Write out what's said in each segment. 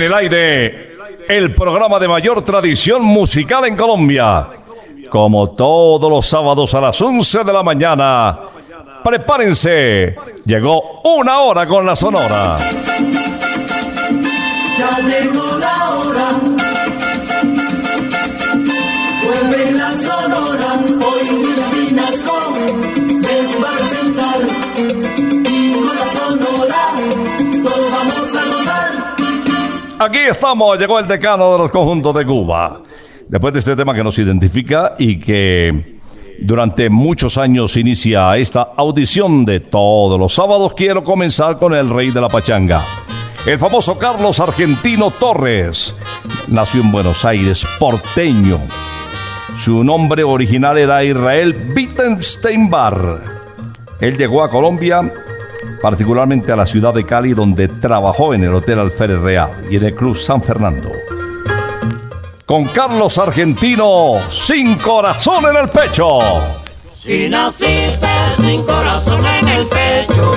En el aire, el programa de mayor tradición musical en Colombia. Como todos los sábados a las 11 de la mañana. Prepárense, llegó una hora con la Sonora. Aquí estamos, llegó el decano de los conjuntos de Cuba. Después de este tema que nos identifica y que durante muchos años inicia esta audición de todos los sábados, quiero comenzar con el rey de la pachanga. El famoso Carlos Argentino Torres. Nació en Buenos Aires, porteño. Su nombre original era Israel Wittenstein Bar. Él llegó a Colombia particularmente a la ciudad de Cali, donde trabajó en el Hotel Alférez Real y en el Club San Fernando. Con Carlos Argentino, sin corazón en el pecho. Si naciste sin corazón en el pecho,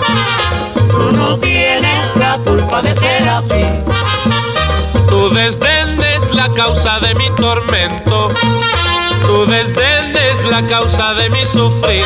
tú no tienes la culpa de ser así. Tu desdén es la causa de mi tormento. Tu desdén es la causa de mi sufrir.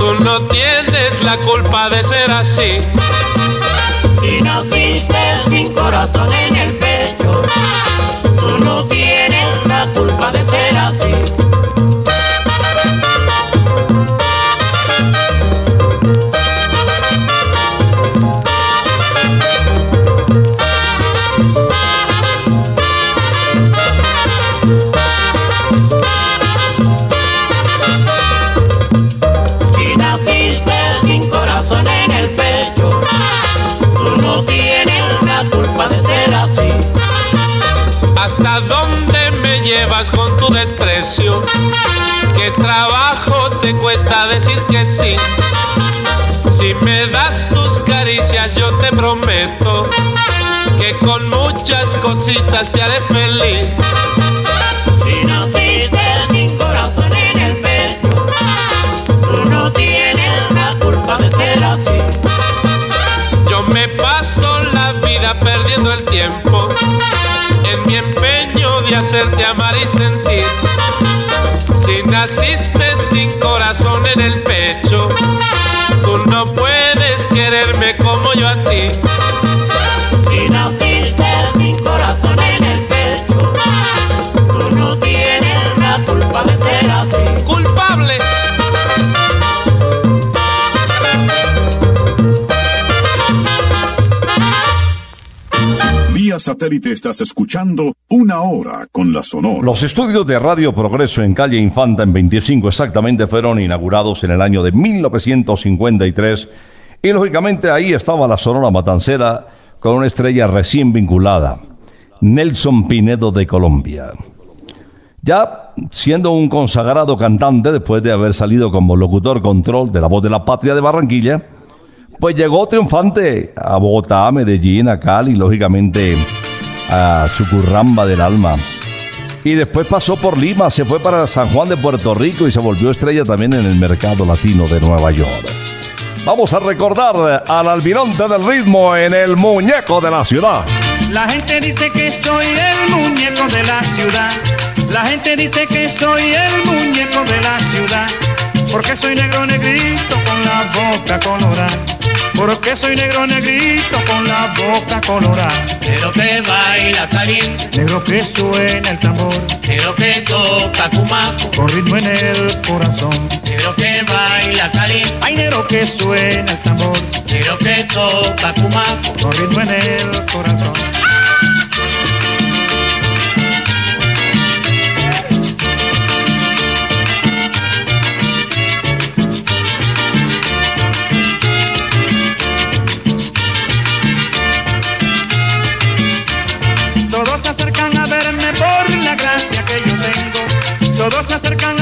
Tú no tienes la culpa de ser así. Si naciste sin corazón en el pecho, tú no tienes la culpa de ser así. Te prometo que con muchas cositas te haré feliz. Si naciste sin corazón en el pecho, tú no tienes la culpa de ser así. Yo me paso la vida perdiendo el tiempo en mi empeño de hacerte amar y sentir. Si naciste sin corazón en el pecho, no como yo a ti. Si naciste sin corazón en el pecho, tú no tienes la culpa de ser así. Culpable. Vía satélite estás escuchando Una Hora con la Sonora. Los estudios de Radio Progreso en calle Infanta en 25 exactamente fueron inaugurados en el año de 1953 y lógicamente ahí estaba la Sonora Matancera con una estrella recién vinculada, Nelson Pinedo de Colombia. Ya siendo un consagrado cantante después de haber salido como locutor control de La Voz de la Patria de Barranquilla, pues llegó triunfante a Bogotá, a Medellín, a Cali, lógicamente a Chucurramba del Alma. Y después pasó por Lima, se fue para San Juan de Puerto Rico y se volvió estrella también en el mercado latino de Nueva York. Vamos a recordar al albinonte del ritmo en el muñeco de la ciudad. La gente dice que soy el muñeco de la ciudad. La gente dice que soy el muñeco de la ciudad. Porque soy negro negrito con la boca colorada. Porque soy negro negrito con la boca colorada. Pero que baila caliente, Negro que suena el tambor. pero que toca cumaco, Con ritmo en el corazón. pero que baila caliente, Ay, negro que suena el tambor. pero que toca cumaco. Con ritmo en el corazón. Todos se acercan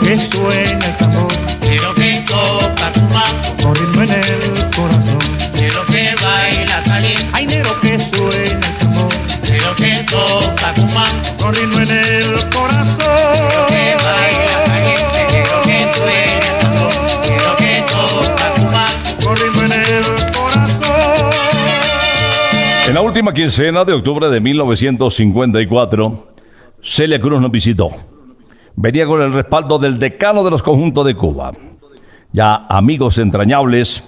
Que suene el tambor. Quiero que toca tu bajo. Con ritmo en el corazón. Quiero que baila caliente. Ay, negro que suene el tambor. Quiero que toca tu bajo. Con ritmo en el corazón. Quiero que baila caliente. Quiero que suene el tambor. Quiero que toca tu bajo. Con ritmo en el corazón. En la última quincena de octubre de 1954, Celia Cruz nos visitó. Venía con el respaldo del decano de los conjuntos de Cuba. Ya amigos entrañables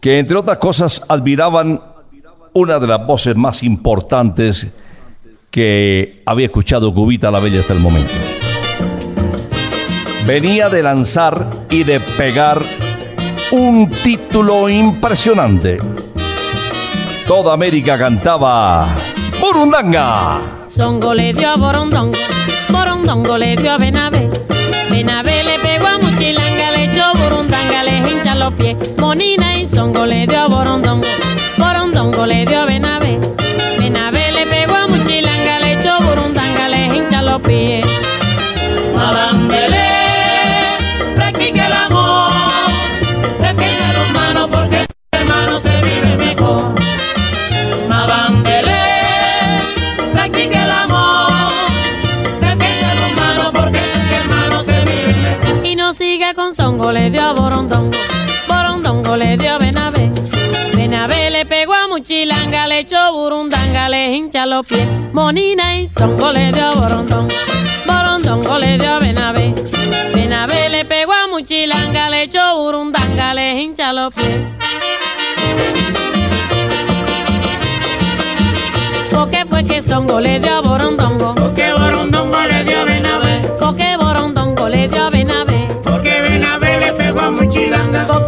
que, entre otras cosas, admiraban una de las voces más importantes que había escuchado Cubita la Bella hasta el momento. Venía de lanzar y de pegar un título impresionante. Toda América cantaba Burundanga. Songo le dio a Borondongo, Borondongo le dio a Benavé. Benavé le pegó a Muchilanga, le echó Burundanga, le hincha los pies. Monina y Songo le dio a Borondongo, Borondongo le dio a Benavé. Hincha los pies. Monina y Songo le dio a Borondongo, le dio a Benavé. Benavé le pegó a Muchilanga, le echó Burundanga, le hincha los pies. ¿Por qué fue que Songo le dio Borondongo? Porque Borondongo le dio a Benavé, ¿Por qué Borondongo le dio a Benavé? porque Benavé le pegó a Muchilanga, ¿Por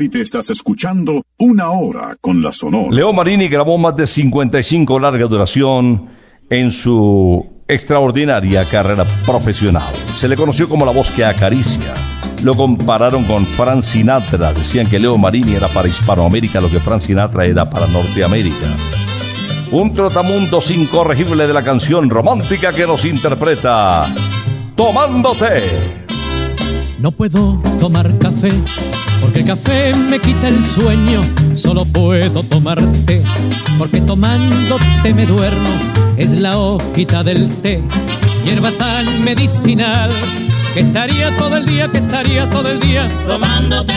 satélite estás escuchando Una Hora con la Sonora. Leo Marini grabó más de 55 larga duración en su extraordinaria carrera profesional. Se le conoció como la voz que acaricia. Lo compararon con Frank Sinatra. Decían que Leo Marini era para Hispanoamérica lo que Frank Sinatra era para Norteamérica. Un trotamundos incorregible de la canción romántica que nos interpreta Tomándote. No puedo tomar café el café me quita el sueño. Solo puedo tomar té porque tomándote me duermo. Es la hojita del té, hierba tan medicinal que estaría todo el día, que estaría todo el día, Tomándote,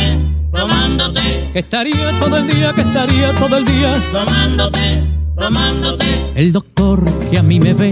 tomándote, que estaría todo el día, que estaría todo el día. tomándote, tomándote. El doctor que a mí me ve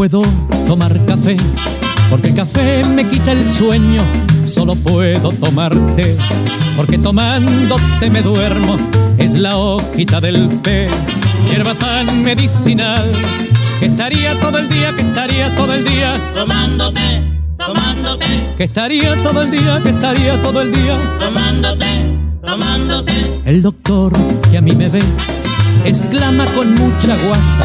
Puedo tomar café porque el café me quita el sueño. Solo puedo tomar té porque tomándote me duermo. Es la hojita del té, hierba tan medicinal que estaría todo el día, que estaría todo el día, Tomándote, tomándote, que estaría todo el día, que estaría todo el día. tomándote, tomándote. El doctor que a mí me ve exclama con mucha guasa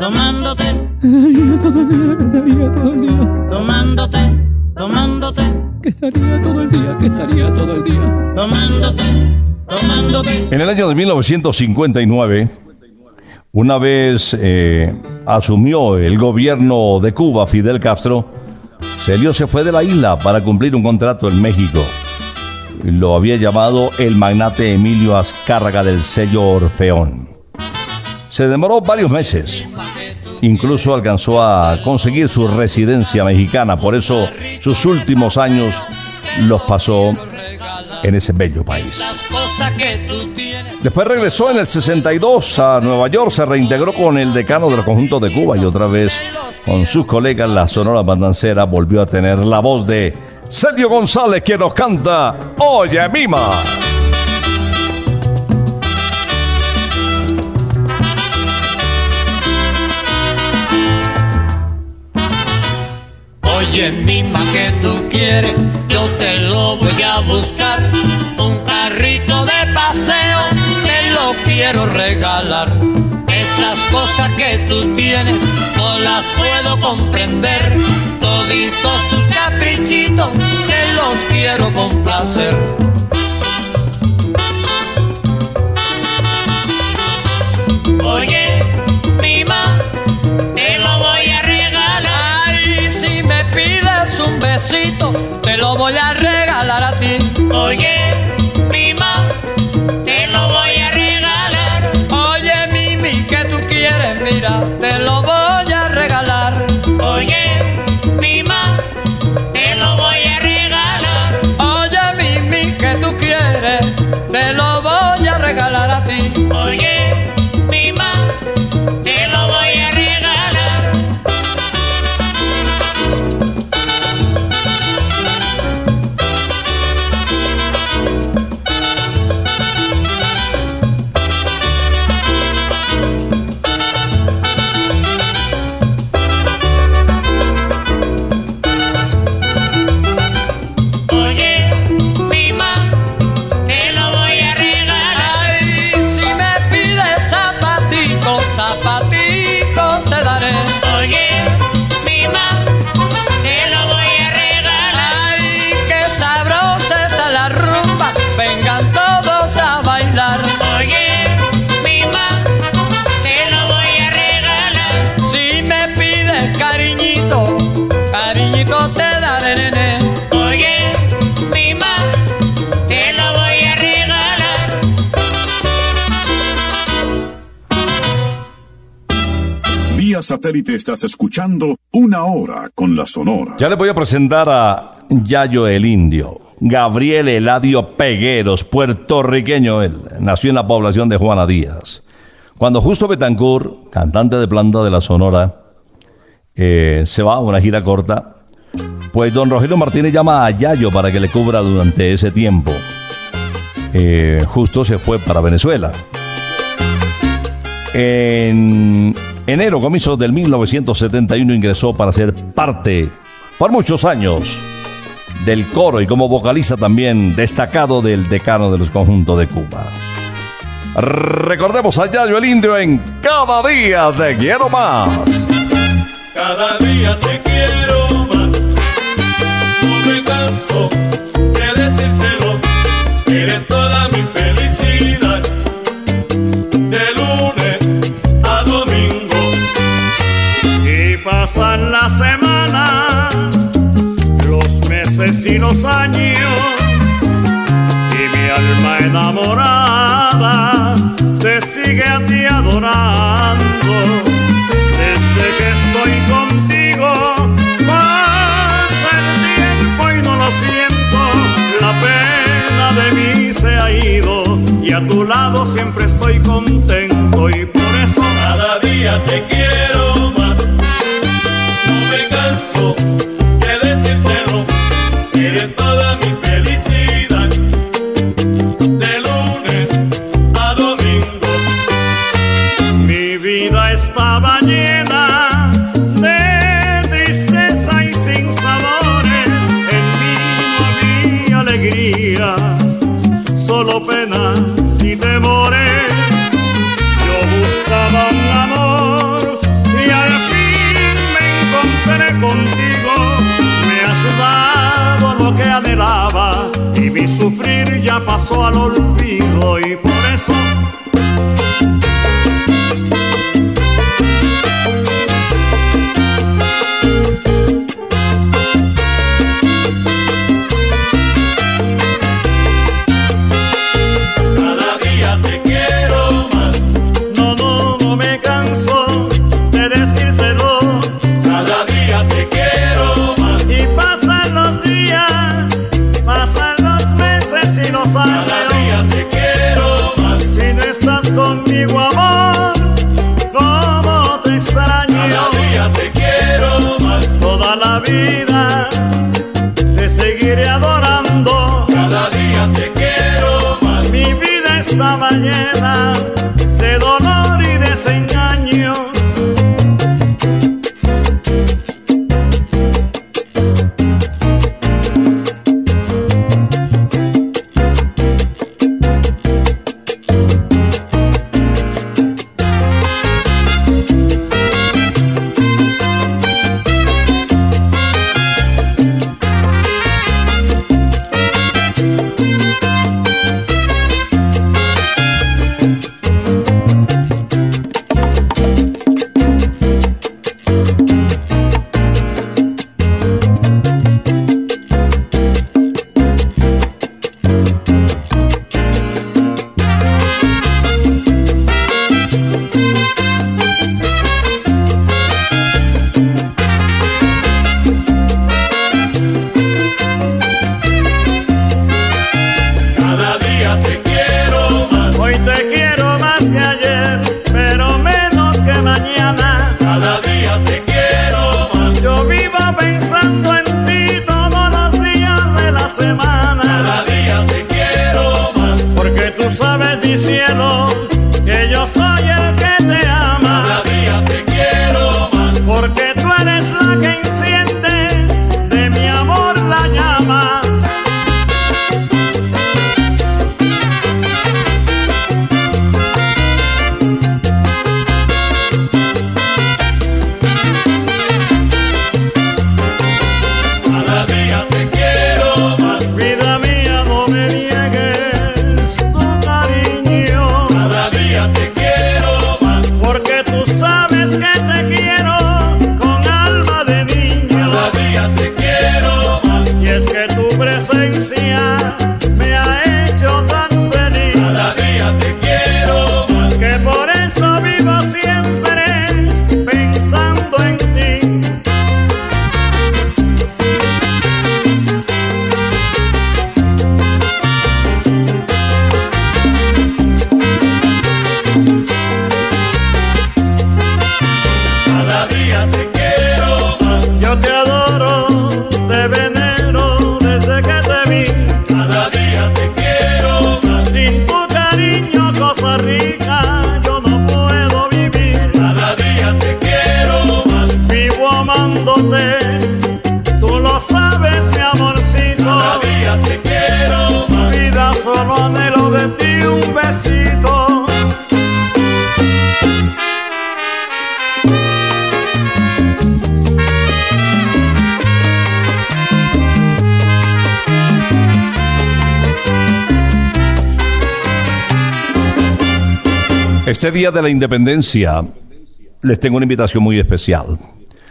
tomándote, que estaría todo el día, que estaría todo el día, tomándote, tomándote, que estaría todo el día, que estaría todo el día. tomándote, tomándote. En el año de 1959, una vez eh, asumió el gobierno de Cuba Fidel Castro, Celio se fue de la isla para cumplir un contrato en México. Lo había llamado el magnate Emilio Azcárraga del sello Orfeón. Se demoró varios meses. Incluso alcanzó a conseguir su residencia mexicana. Por eso sus últimos años los pasó en ese bello país. Después regresó en el 62 a Nueva York, se reintegró con el decano del conjunto de Cuba y otra vez con sus colegas la Sonora Bandancera volvió a tener la voz de Sergio González quien nos canta Oye Mima. Oye, mima, que tú quieres, yo te lo voy a buscar. Un carrito de paseo, te lo quiero regalar. Esas cosas que tú tienes, no las puedo comprender. Toditos tus caprichitos, te los quiero complacer. Un besito, te lo voy a regalar a ti. Oye, mima, te lo voy a regalar. Oye, Mimi, que tú quieres, mira, te lo satélite estás escuchando una hora con la Sonora. Ya le voy a presentar a Yayo el Indio. Gabriel Eladio Pegueros, puertorriqueño él. Nació en la población de Juana Díaz. Cuando Justo Betancourt, cantante de planta de la Sonora, eh, se va a una gira corta, pues don Rogelio Martínez llama a Yayo para que le cubra durante ese tiempo. Eh, Justo se fue para Venezuela. En enero, comienzos del 1971, ingresó para ser parte, por muchos años, del coro y como vocalista también destacado del decano de los conjuntos de Cuba. Recordemos a Yayo el Indio en Cada Día Te Quiero Más. Cada día te quiero más. No me canso de decírtelo. Eres toda mi felicidad. las semanas, los meses y los años, y mi alma enamorada te sigue a ti adorando. Desde que estoy contigo, pasa el tiempo y no lo siento, la pena de mí se ha ido, y a tu lado siempre estoy contento. día de la independencia, les tengo una invitación muy especial.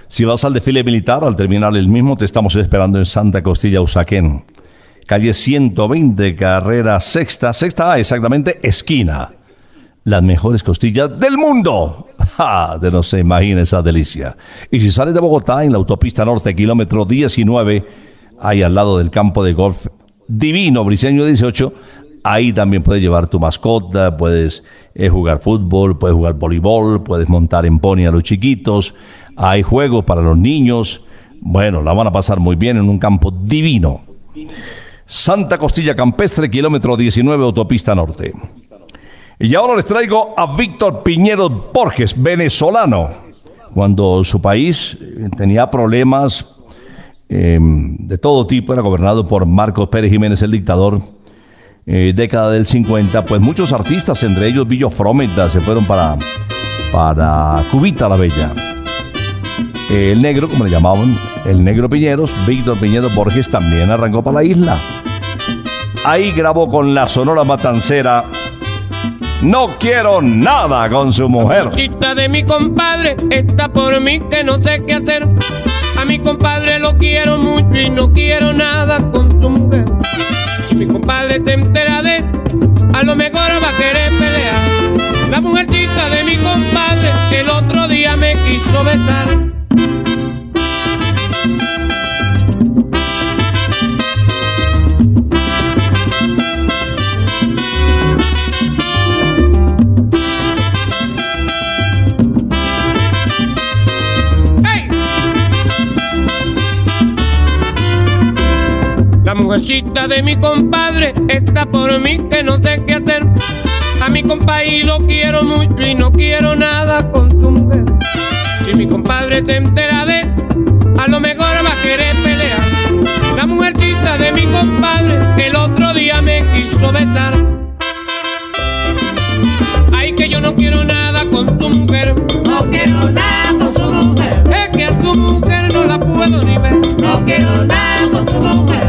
Si vas al desfile militar, al terminar el mismo, te estamos esperando en Santa Costilla, Usaquén. Calle 120, carrera sexta, sexta exactamente, esquina. Las mejores costillas del mundo. ¡Ja! De no se imagina esa delicia. Y si sales de Bogotá, en la autopista norte, kilómetro 19, ahí al lado del campo de golf divino, Briseño 18, Ahí también puedes llevar tu mascota, puedes eh, jugar fútbol, puedes jugar voleibol, puedes montar en pony a los chiquitos. Hay juegos para los niños. Bueno, la van a pasar muy bien en un campo divino. Santa Costilla Campestre, kilómetro 19, autopista norte. Y ahora les traigo a Víctor Piñero Borges, venezolano. Cuando su país eh, tenía problemas eh, de todo tipo, era gobernado por Marcos Pérez Jiménez, el dictador, eh, década del 50, pues muchos artistas, entre ellos Villo Frometa, se fueron para, para Cubita la Bella. El negro, como le llamaban, el negro Piñeros, Víctor Piñero Borges también arrancó para la isla. Ahí grabó con la Sonora Matancera No quiero nada con su mujer. Chiquita de mi compadre está por mí que no sé qué hacer. A mi compadre lo quiero mucho y no quiero nada con su mujer. Mi compadre te entera de, a lo mejor va a querer pelear. La mujercita de mi compadre el otro día me quiso besar. La mujercita de mi compadre está por mí que no sé qué hacer. A mi compadre lo quiero mucho y no quiero nada con su mujer. Si mi compadre te entera de, a lo mejor va a querer pelear. La mujercita de mi compadre el otro día me quiso besar. Ay, que yo no quiero nada con tu mujer. No quiero nada con su mujer. Es que a tu mujer no la puedo ni ver. No quiero nada con su mujer.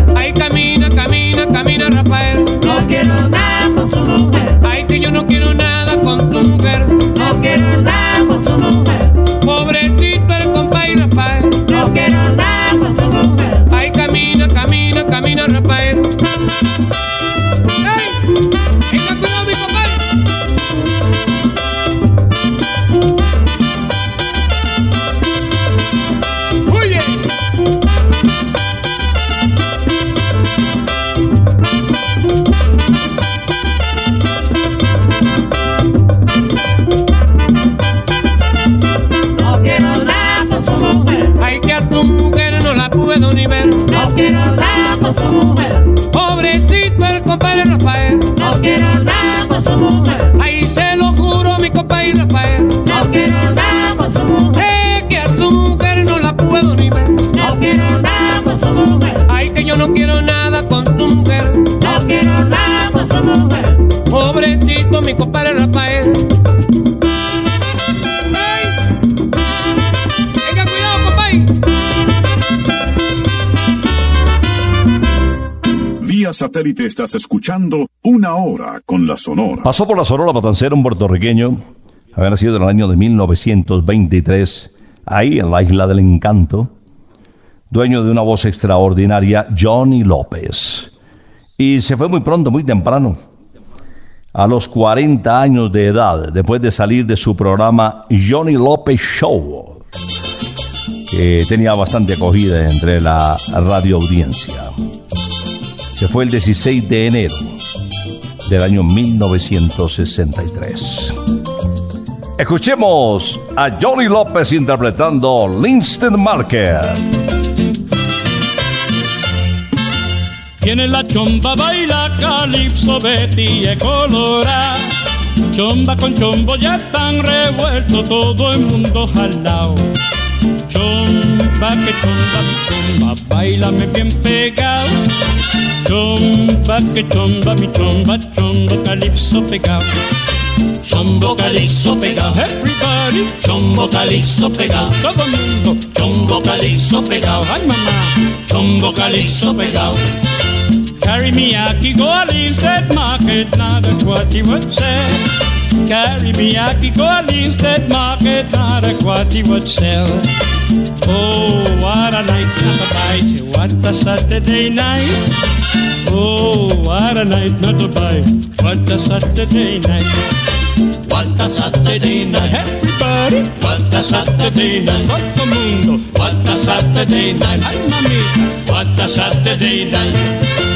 Satélite estás escuchando Una Hora con la Sonora. Pasó por la Sonora Matancera un puertorriqueño, había nacido en el año de 1923, ahí en la Isla del Encanto, dueño de una voz extraordinaria, Johnny López. Y se fue muy pronto, muy temprano, a los 40 años de edad, después de salir de su programa Johnny López Show, que tenía bastante acogida entre la radio audiencia. Se fue el 16 de enero del año 1963. Escuchemos a Johnny López interpretando Linston Market. Tiene la chomba, baila calipso, Betty es colorada. Chomba con chombo ya están revueltos, todo el mundo jalao. Chomba, que chomba, chomba, bailame bien pegado. Chomba, que chomba, mi chomba, chombo calipso pegado. Chombo calixo pegado, Everybody, chombo calixo pegado, todo mundo, chombo calixo pegado, ay mamá. chombo calixo pegado. Carry me aki go a Linstead Market, now that's what he would say. Carry me aki go a Linstead Market, now that's what he would sell. Oh, what a night, not a bite, what a Saturday night. Oh, what a night, not a bite, what a Saturday night. What a Saturday night, Everybody, what a Saturday night, todo el mundo, what a Saturday night, ay mamita. what a Saturday night.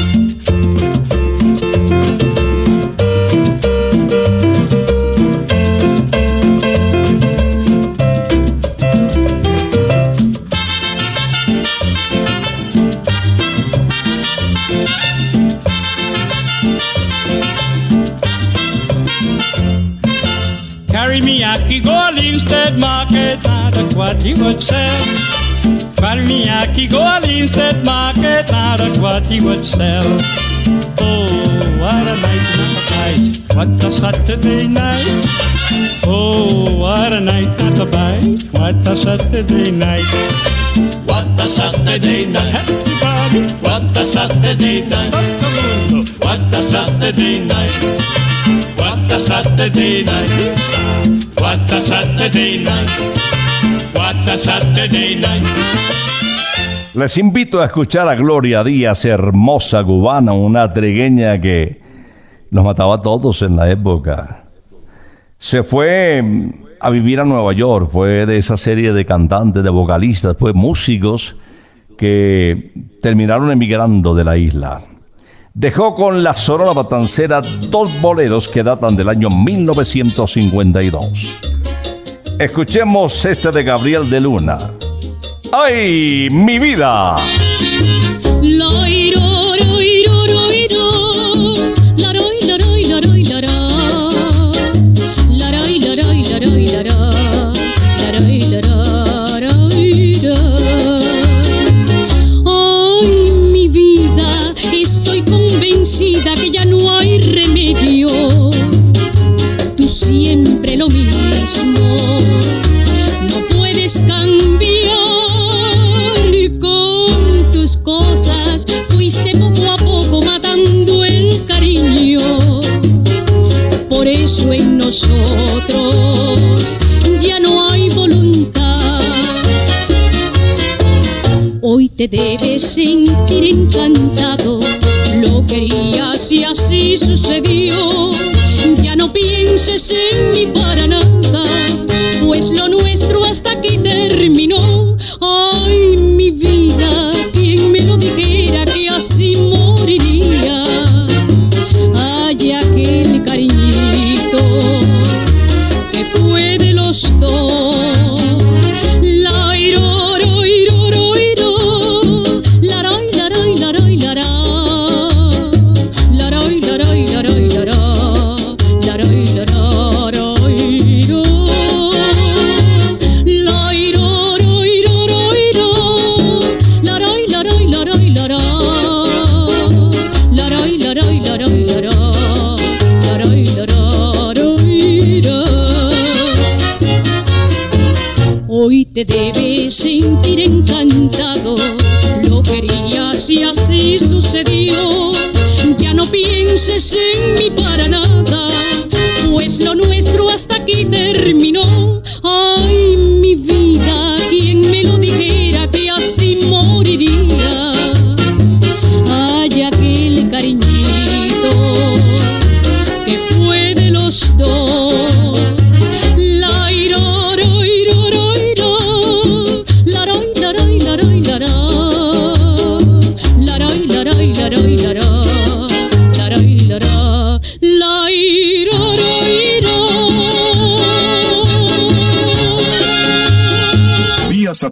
Not what he would sell. Palmiaki goal instead market not a what he would sell. Oh, what a night, not a bite. What a Saturday night. Oh, what a night, not a bite. What a Saturday night. What a Saturday night. Everybody, What a Saturday night. What a Saturday night. What a Saturday night. What a Saturday night. Les invito a escuchar a Gloria Díaz, hermosa cubana, una trigueña que nos mataba a todos en la época. Se fue mm, a vivir a Nueva York, fue de esa serie de cantantes, de vocalistas, fue músicos que terminaron emigrando de la isla. Dejó con la Sonora Matancera dos boleros que datan del año 1952. Escuchemos este de Gabriel de Luna. ¡Ay, mi vida! Puedes cambiar con tus cosas. Fuiste poco a poco matando el cariño. Por eso en nosotros ya no hay voluntad. Hoy te debes sentir encantado. Lo querías y así sucedió. Ya no pienses en mí para nada, pues lo nuestro hasta aquí terminó.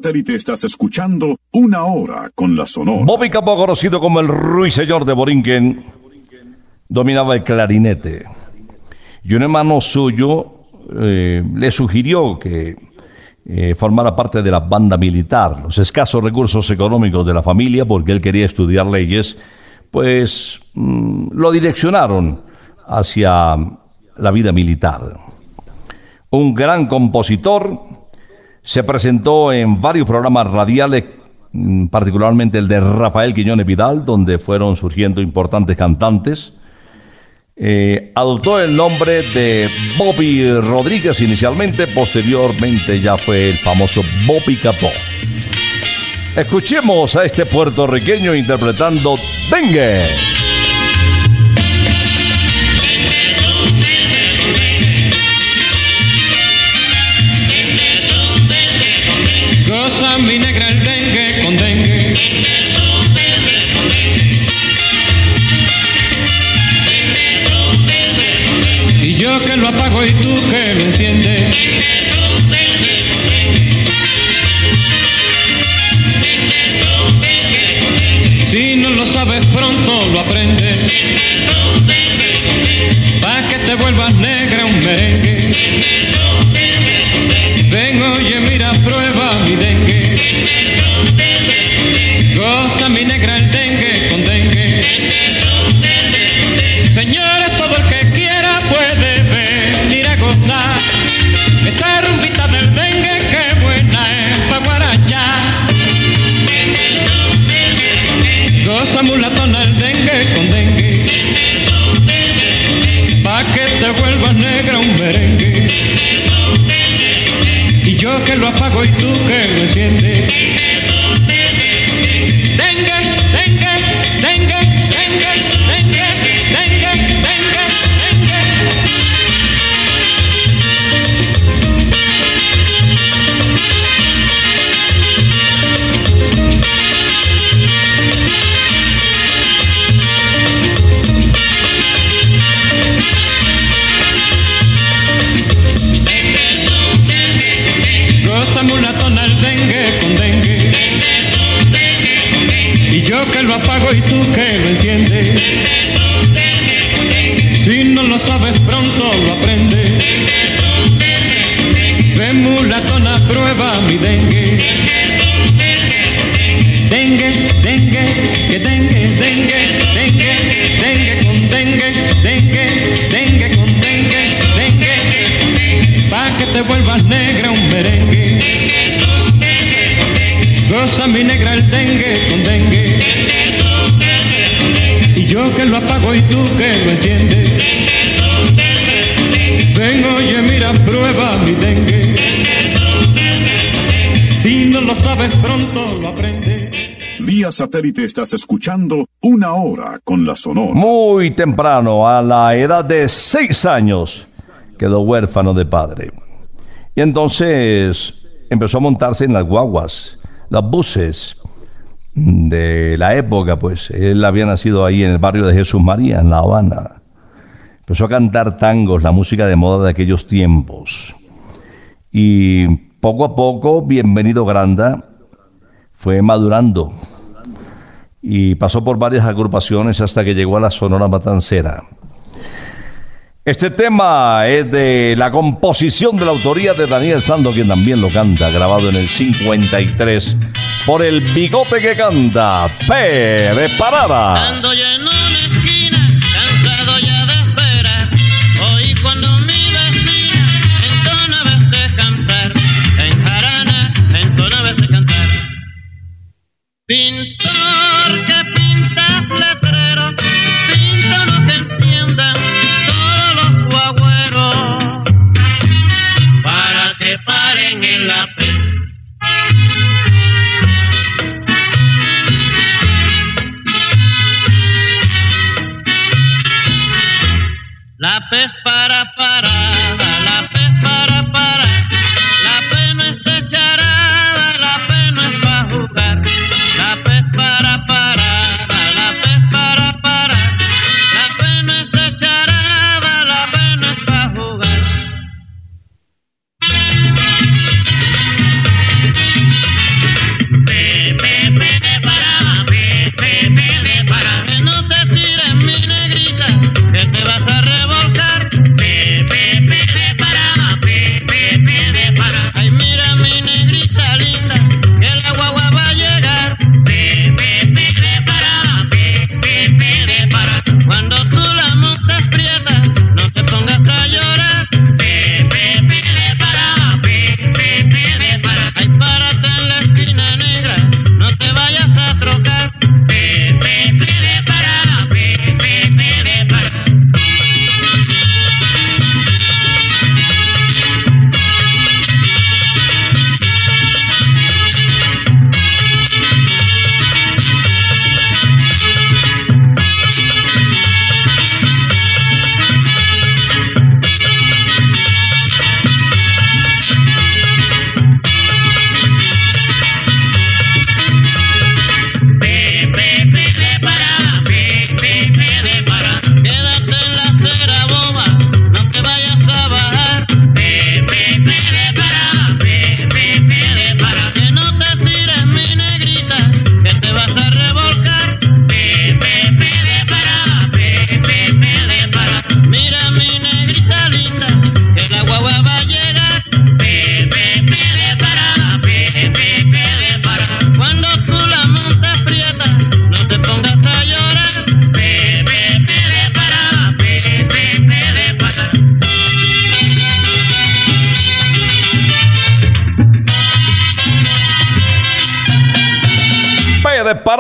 Satélite estás escuchando Una Hora con la Sonora. Bobby Capó, conocido como el ruiseñor de Borinquen, dominaba el clarinete. Y un hermano suyo eh, le sugirió que eh, formara parte de la banda militar. Los escasos recursos económicos de la familia, porque él quería estudiar leyes, pues mm, lo direccionaron hacia la vida militar. Un gran compositor, se presentó en varios programas radiales, mm, particularmente el de Rafael Quiñones Vidal, donde fueron surgiendo importantes cantantes. Eh, adoptó el nombre de Bobby Rodríguez inicialmente, posteriormente ya fue el famoso Bobby Capó. Escuchemos a este puertorriqueño interpretando Dengue. Mi negra el dengue con dengue. Y yo que lo apago y tú que lo enciendes. Si no lo sabes pronto lo aprendes. rosa mulatona, el dengue con dengue. Pa' que te vuelvas negra un merengue. Y yo que lo apago y tú que lo enciendes. no lo sabes, pronto lo aprendes. Vía satélite estás escuchando una hora con la Sonora. Muy temprano, a la edad de seis años, quedó huérfano de padre. Y entonces empezó a montarse en las guaguas, las buses de la época, pues. Él había nacido ahí en el barrio de Jesús María, en La Habana. Empezó a cantar tangos, la música de moda de aquellos tiempos. Y poco a poco, bienvenido Granda fue madurando y pasó por varias agrupaciones hasta que llegó a la Sonora Matancera. Este tema es de la composición de la autoría de Daniel Sando, quien también lo canta, grabado en el 53 por el bigote que canta, Pérez Parada. Pintor que pintas letrero, pinta no te entiendan todos los guagüeros para que paren en la pena. La pez para para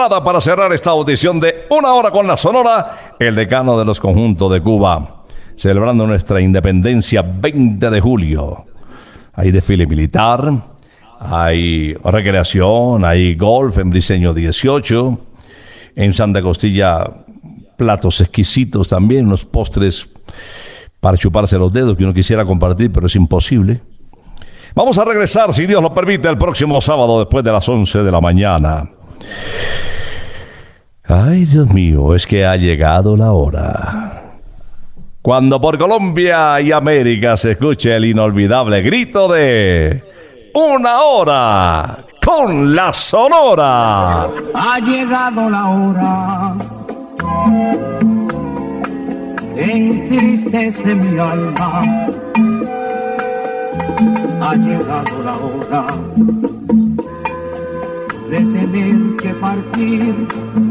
para cerrar esta audición de una hora con la Sonora, el decano de los conjuntos de Cuba, celebrando nuestra independencia 20 de julio. Hay desfile militar, hay recreación, hay golf en Briseño 18, en Santa Costilla platos exquisitos también, unos postres para chuparse los dedos que uno quisiera compartir, pero es imposible. Vamos a regresar, si Dios lo permite, el próximo sábado después de las 11 de la mañana. Ay, Dios mío, es que ha llegado la hora. Cuando por Colombia y América se escuche el inolvidable grito de una hora con la Sonora. Ha llegado la hora, entristece mi alma. Ha llegado la hora de tener que partir.